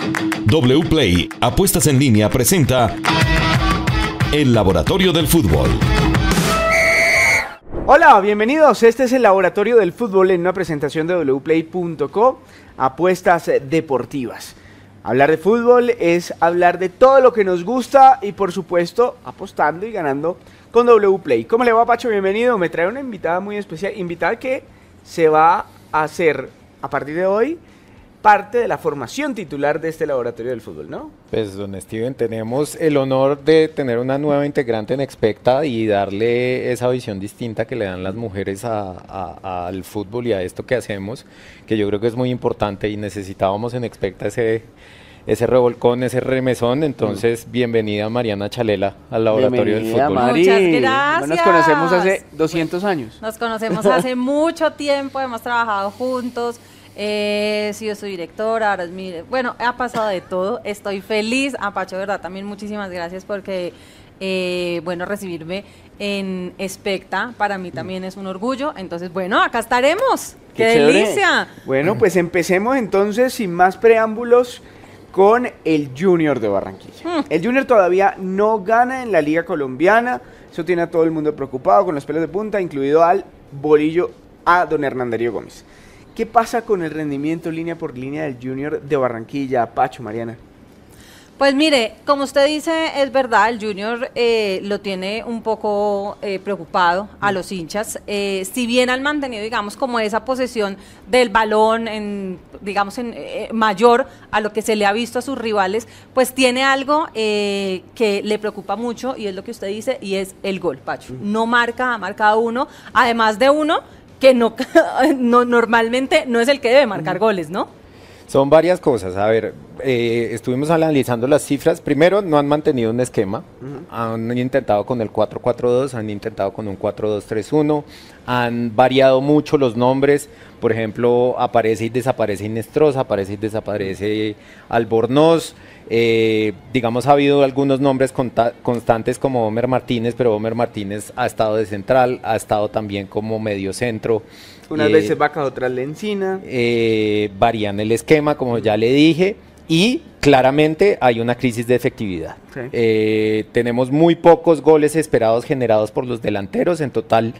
WPLAY Apuestas en línea presenta El Laboratorio del Fútbol. Hola, bienvenidos. Este es el Laboratorio del Fútbol en una presentación de wplay.co, apuestas deportivas. Hablar de fútbol es hablar de todo lo que nos gusta y por supuesto apostando y ganando con WPlay. ¿Cómo le va Pacho? Bienvenido. Me trae una invitada muy especial, invitada que se va a hacer a partir de hoy parte de la formación titular de este laboratorio del fútbol, ¿no? Pues, don Steven, tenemos el honor de tener una nueva integrante en Expecta y darle esa visión distinta que le dan las mujeres al fútbol y a esto que hacemos, que yo creo que es muy importante y necesitábamos en Expecta ese, ese revolcón, ese remesón. Entonces, bienvenida Mariana Chalela al Laboratorio del Fútbol. Muchas gracias. Nos conocemos hace 200 años. Nos conocemos hace mucho tiempo, hemos trabajado juntos. Eh, sí, yo soy directora, ahora es mi... Bueno, ha pasado de todo, estoy feliz. Apacho, verdad, también muchísimas gracias porque, eh, bueno, recibirme en Especta para mí también es un orgullo. Entonces, bueno, acá estaremos. ¡Qué, delicia! Bueno, pues empecemos entonces, sin más preámbulos, con el Junior de Barranquilla. Hmm. El Junior todavía no gana en la Liga Colombiana. Eso tiene a todo el mundo preocupado con los pelos de punta, incluido al bolillo a don Hernanderio Gómez. ¿Qué pasa con el rendimiento línea por línea del Junior de Barranquilla, Pacho, Mariana? Pues mire, como usted dice, es verdad, el Junior eh, lo tiene un poco eh, preocupado a los hinchas. Eh, si bien han mantenido, digamos, como esa posesión del balón, en, digamos, en, mayor a lo que se le ha visto a sus rivales, pues tiene algo que le preocupa mucho y es lo que usted dice y es el gol, Pacho. No marca, ha marcado uno, además de uno que no, no normalmente no es el que debe marcar goles, ¿no? Son varias cosas. A ver, eh, estuvimos analizando las cifras. Primero, no han mantenido un esquema. Han intentado con el 4-4-2, han intentado con un 4-2-3-1. Han variado mucho los nombres. Por ejemplo, aparece y desaparece Inestrosa, aparece y desaparece Albornoz. Eh, digamos, ha habido algunos nombres constantes como Homer Martínez, pero Homer Martínez ha estado de central, ha estado también como medio centro. Unas eh, veces vaca, otras lencina. Eh, varían el esquema, como ya le dije, y claramente hay una crisis de efectividad. Eh, tenemos muy pocos goles esperados generados por los delanteros, en total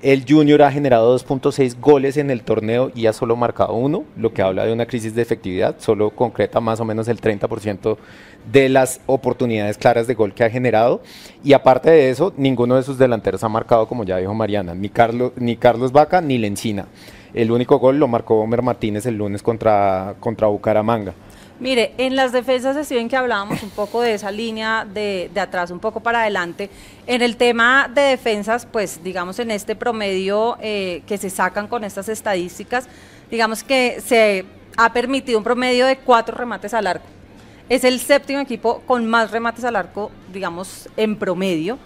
el Junior ha generado 2.6 goles en el torneo y ha solo marcado uno, lo que habla de una crisis de efectividad, solo concreta más o menos el 30% de las oportunidades claras de gol que ha generado. Y aparte de eso, ninguno de sus delanteros ha marcado, como ya dijo Mariana, ni Carlos, ni Carlos Vaca ni Lencina. El único gol lo marcó Homer Martínez el lunes contra, contra Bucaramanga. Mire, en las defensas de que hablábamos un poco de esa línea de, atrás, un poco para adelante. En el tema de defensas, pues digamos en este promedio eh, que se sacan con estas estadísticas, digamos que se ha permitido un promedio de cuatro remates al arco. Es el séptimo equipo con más remates al arco, digamos, en promedio.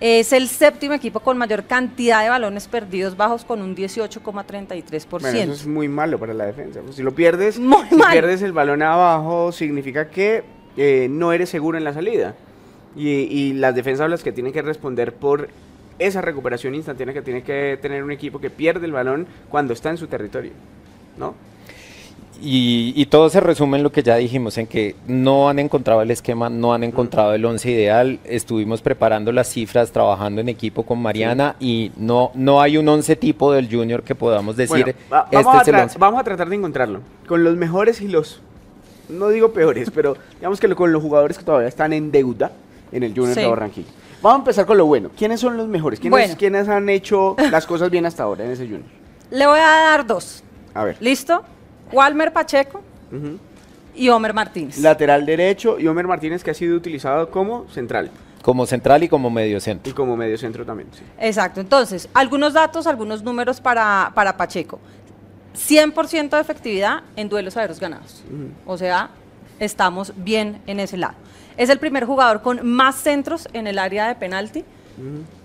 Es el séptimo equipo con mayor cantidad de balones perdidos bajos con un 18,33%. Bueno, eso es muy malo para la defensa. Pues, si lo pierdes, si pierdes el balón abajo, significa que eh, no eres seguro en la salida. Y, las defensas las que tienen que responder por esa recuperación instantánea que tiene que tener un equipo que pierde el balón cuando está en su territorio, ¿no? Y, todo se resume en lo que ya dijimos, en que no han encontrado el esquema, no han encontrado el once ideal. Estuvimos preparando las cifras, trabajando en equipo con Mariana y no, no hay un once tipo del junior que podamos decir. este vamos, a vamos a tratar de encontrarlo con los mejores y los, no digo peores, pero digamos que con los jugadores que todavía están en deuda en el junior de Barranquilla. Vamos a empezar con lo bueno. ¿Quiénes son los mejores? ¿Quiénes, ¿Quiénes han hecho las cosas bien hasta ahora en ese junior? Le voy a dar dos. A ver. ¿Listo? Walmer Pacheco y Homer Martínez. Lateral derecho y Homer Martínez que ha sido utilizado como central. Como central y como medio centro. Y como medio centro también, sí. Exacto. Entonces, algunos datos, algunos números para, para Pacheco. 100% de efectividad en duelos aéreos ganados. O sea, estamos bien en ese lado. Es el primer jugador con más centros en el área de penalti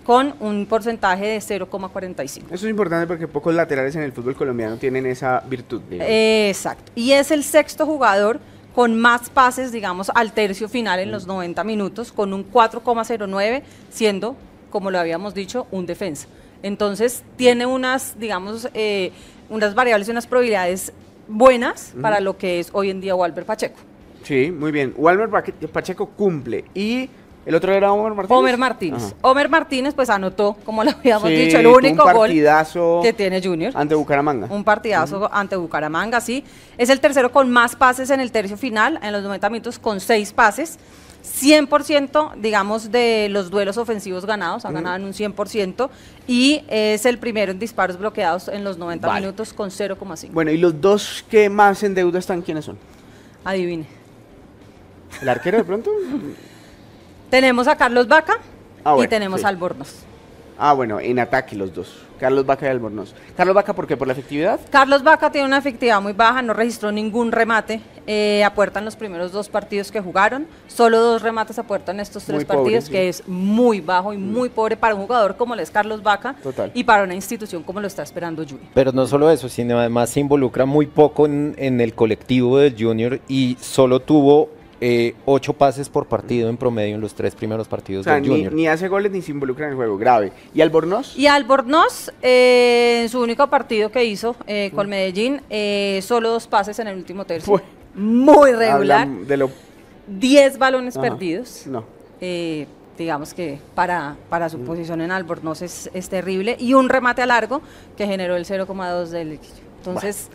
con un porcentaje de 0,45. Eso es importante porque pocos laterales en el fútbol colombiano tienen esa virtud. Exacto. Y es el sexto jugador con más pases, digamos, al tercio final en los 90 minutos, con un 4,09, siendo, como lo habíamos dicho, un defensa. Entonces, tiene unas, digamos, eh, unas variables y unas probabilidades buenas para lo que es hoy en día Walter Pacheco. Sí, muy bien. Walmer Pacheco cumple. Y el otro era Homer Martínez. Homer Martínez. Homer Martínez, pues anotó, como lo habíamos dicho, el único gol que tiene Junior. Ante Bucaramanga. Un partidazo ante Bucaramanga, sí. Es el tercero con más pases en el tercio final, en los 90 minutos, con seis pases. 100%, digamos, de los duelos ofensivos ganados, ha ganado en un 100%, y es el primero en disparos bloqueados en los 90 minutos con 0,5. Bueno, ¿y los dos que más en deuda están, quiénes son? Adivine. ¿El arquero de pronto? tenemos a Carlos Vaca ah, y tenemos a Albornoz. Ah, bueno, en ataque los dos. Carlos Vaca y Albornoz. Carlos Vaca, ¿por qué? ¿Por la efectividad? Carlos Vaca tiene una efectividad muy baja, no registró ningún remate eh, a puerta en los primeros dos partidos que jugaron. Solo dos remates a puerta en estos tres partidos, que es muy bajo y mm. muy pobre para un jugador como lo es Carlos Vaca y para una institución como lo está esperando Junior. Pero no solo eso, sino además se involucra muy poco en, en el colectivo del Junior y solo tuvo eh, ocho pases por partido en promedio en los tres primeros partidos del Junior. Ni, hace goles ni se involucra en el juego, grave. ¿Y Albornoz? Y Albornoz, eh, en su único partido que hizo eh, con mm. Medellín, solo dos pases en el último tercio. Muy regular. de lo... Diez balones perdidos. No. digamos que para, para su mm. posición en Albornoz es, es, terrible. Y un remate a largo que generó el 0,2 del Entonces...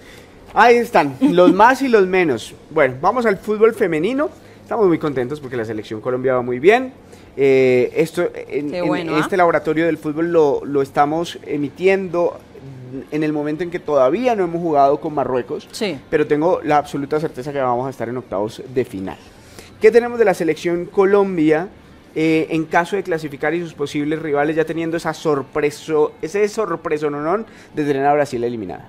Ahí están, los más y los menos. Bueno, vamos al fútbol femenino. Estamos muy contentos porque la selección Colombia va muy bien. Eh, esto, en, ¿ah? este laboratorio del fútbol lo, lo, estamos emitiendo en el momento en que todavía no hemos jugado con Marruecos, sí. pero tengo la absoluta certeza que vamos a estar en octavos de final. ¿Qué tenemos de la selección Colombia eh, en caso de clasificar y sus posibles rivales ya teniendo esa sorpresa, ese sorpreso no, de tener a Brasil eliminada?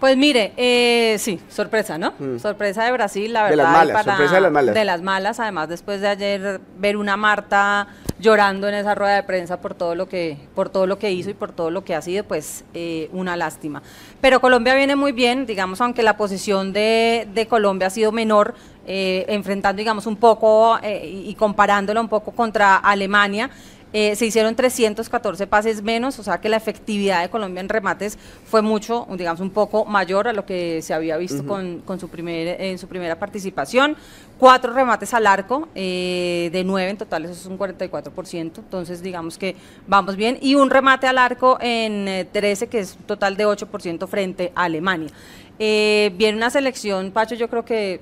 Pues mire, eh, sí, sorpresa, ¿no? Mm. Sorpresa de Brasil, la verdad. De las malas, sorpresa de las malas. De las malas, además después de ayer ver una Marta llorando en esa rueda de prensa por todo lo que, por todo lo que hizo y por todo lo que ha sido, pues eh, una lástima. Pero Colombia viene muy bien, digamos, aunque la posición de, de Colombia ha sido menor, eh, enfrentando, digamos, un poco y comparándola un poco contra Alemania. Eh, se hicieron 314 pases menos, o sea que la efectividad de Colombia en remates fue mucho, digamos, un poco mayor a lo que se había visto con, su primer, en su primera participación. Cuatro remates al arco, eh, de nueve en total, eso es un 44%, entonces digamos que vamos bien. Y un remate al arco en 13, eh, que es un total de 8% frente a Alemania. viene una selección, Pacho, yo creo que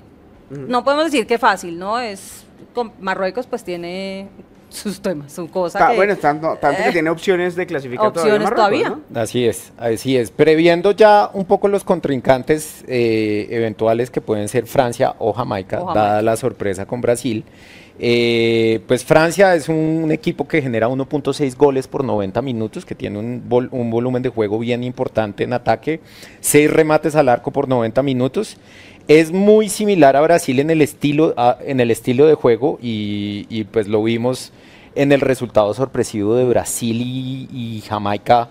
no podemos decir que fácil, ¿no? Es Marruecos pues tiene sus temas, son cosas Bueno, tanto, tanto que eh, tiene opciones de clasificar opciones todavía. Así es, así es. Previendo ya un poco los contrincantes eh, eventuales que pueden ser Francia o Jamaica, dada la sorpresa con Brasil. Eh, pues Francia es un, equipo que genera 1.6 goles por 90 minutos, que tiene un, volumen de juego bien importante en ataque, 6 remates al arco por 90 minutos. Es muy similar a Brasil en el estilo, en el estilo de juego y, pues lo vimos en el resultado sorpresivo de Brasil y, Jamaica.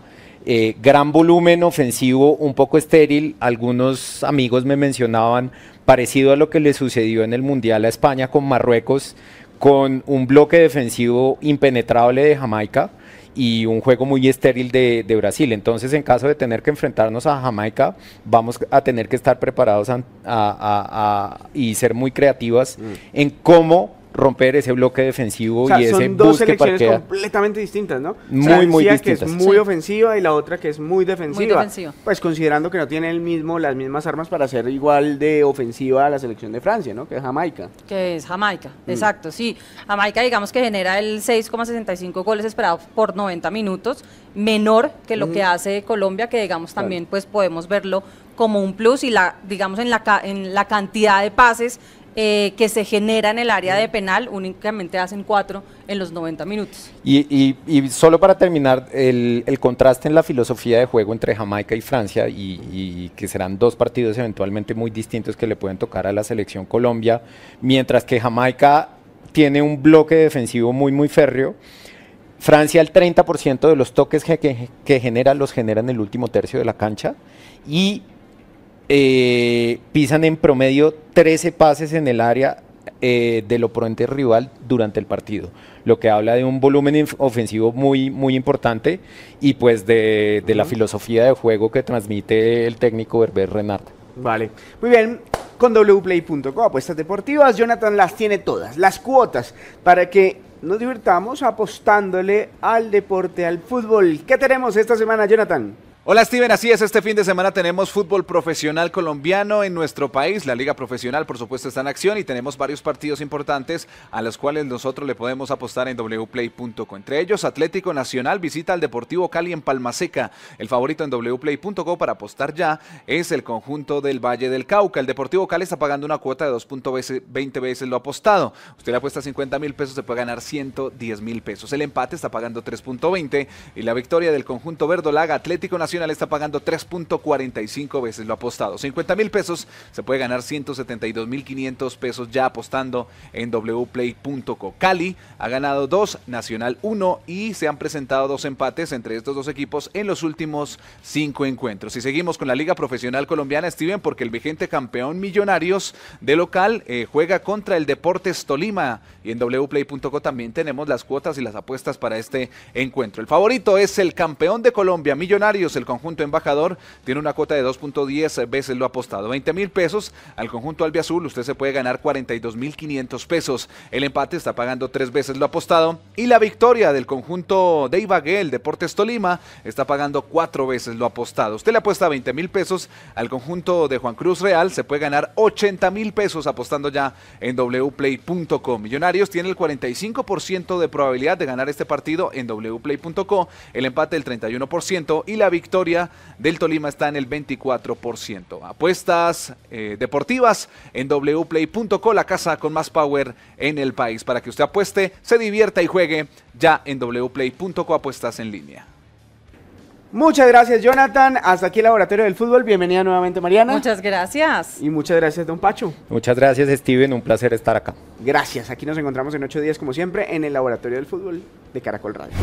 Eh, gran volumen ofensivo, un poco estéril. Algunos amigos me mencionaban parecido a lo que le sucedió en el Mundial a España con Marruecos, con un bloque defensivo impenetrable de Jamaica y un juego muy estéril de, Brasil. Entonces, en caso de tener que enfrentarnos a Jamaica, vamos a tener que estar preparados y ser muy creativas mm. en cómo romper ese bloque defensivo y ese son dos selecciones completamente distintas, ¿no? Muy, muy distintas. que es muy ofensiva y la otra que es muy defensiva. Pues considerando que no tiene el mismo, las mismas armas para ser igual de ofensiva a la selección de Francia, ¿no? Que es Jamaica. Que es Jamaica, mm. exacto, sí. Jamaica, digamos que genera el 6,65 goles esperados por 90 minutos, menor que lo que hace Colombia, que digamos también pues podemos verlo como un plus y la digamos en la en la cantidad de pases eh, que se genera en el área de penal, únicamente hacen cuatro en los 90 minutos. Y, solo para terminar, el, contraste en la filosofía de juego entre Jamaica y Francia, y, que serán dos partidos eventualmente muy distintos que le pueden tocar a la selección Colombia, mientras que Jamaica tiene un bloque defensivo muy, muy férreo. Francia el 30% de los toques que, que genera los genera en el último tercio de la cancha y eh, pisan en promedio 13 pases en el área eh, del oponente rival durante el partido, lo que habla de un volumen ofensivo muy, muy importante y pues de, la filosofía de juego que transmite el técnico Herbert Renard. Vale, muy bien. con wplay.co. Apuestas deportivas, Jonathan las tiene todas, las cuotas, para que nos divirtamos apostándole al deporte, al fútbol. ¿Qué tenemos esta semana, Jonathan? Hola Steven, así es, este fin de semana tenemos fútbol profesional colombiano en nuestro país, la liga profesional por supuesto está en acción y tenemos varios partidos importantes a los cuales nosotros le podemos apostar en wplay.co. Entre ellos Atlético Nacional visita al Deportivo Cali en Palmaseca, el favorito en wplay.co para apostar ya es el conjunto del Valle del Cauca, el Deportivo Cali está pagando una cuota de 2.20 veces lo apostado, usted le apuesta 50 mil pesos, se puede ganar 110 mil pesos, el empate está pagando 3.20 y la victoria del conjunto verdolaga Atlético Nacional está pagando 3.45 veces lo apostado. 50 mil pesos, se puede ganar 172 mil 500 pesos ya apostando en wplay.co. Cali ha ganado 2, Nacional 1 y se han presentado dos empates entre estos dos equipos en los últimos cinco encuentros. Y seguimos con la Liga Profesional Colombiana, Steven, porque el vigente campeón Millonarios de local eh, juega contra el Deportes Tolima y en wplay.co también tenemos las cuotas y las apuestas para este encuentro. El favorito es el campeón de Colombia, Millonarios, el conjunto embajador tiene una cuota de 2.10 veces lo apostado. 20 mil pesos al conjunto albiazul, usted se puede ganar 42 mil 500 pesos. El empate está pagando tres veces lo apostado. Y la victoria del conjunto de Ibagué, Deportes Tolima, está pagando cuatro veces lo apostado. Usted le apuesta 20 mil pesos al conjunto de Juan Cruz Real, se puede ganar 80 mil pesos apostando ya en wplay.com. Millonarios tiene el 45% de probabilidad de ganar este partido en wplay.co, el empate el 31% y la victoria victoria del Tolima está en el 24%. Apuestas eh, deportivas en wplay.co, la casa con más power en el país. Para que usted apueste, se divierta y juegue ya en wplay.co apuestas en línea. Muchas gracias, Jonathan. Hasta aquí el Laboratorio del Fútbol. Bienvenida nuevamente, Mariana. Muchas gracias. Y muchas gracias, don Pacho. Muchas gracias, Steven. Un placer estar acá. Gracias. Aquí nos encontramos en ocho días, como siempre, en el Laboratorio del Fútbol de Caracol Radio.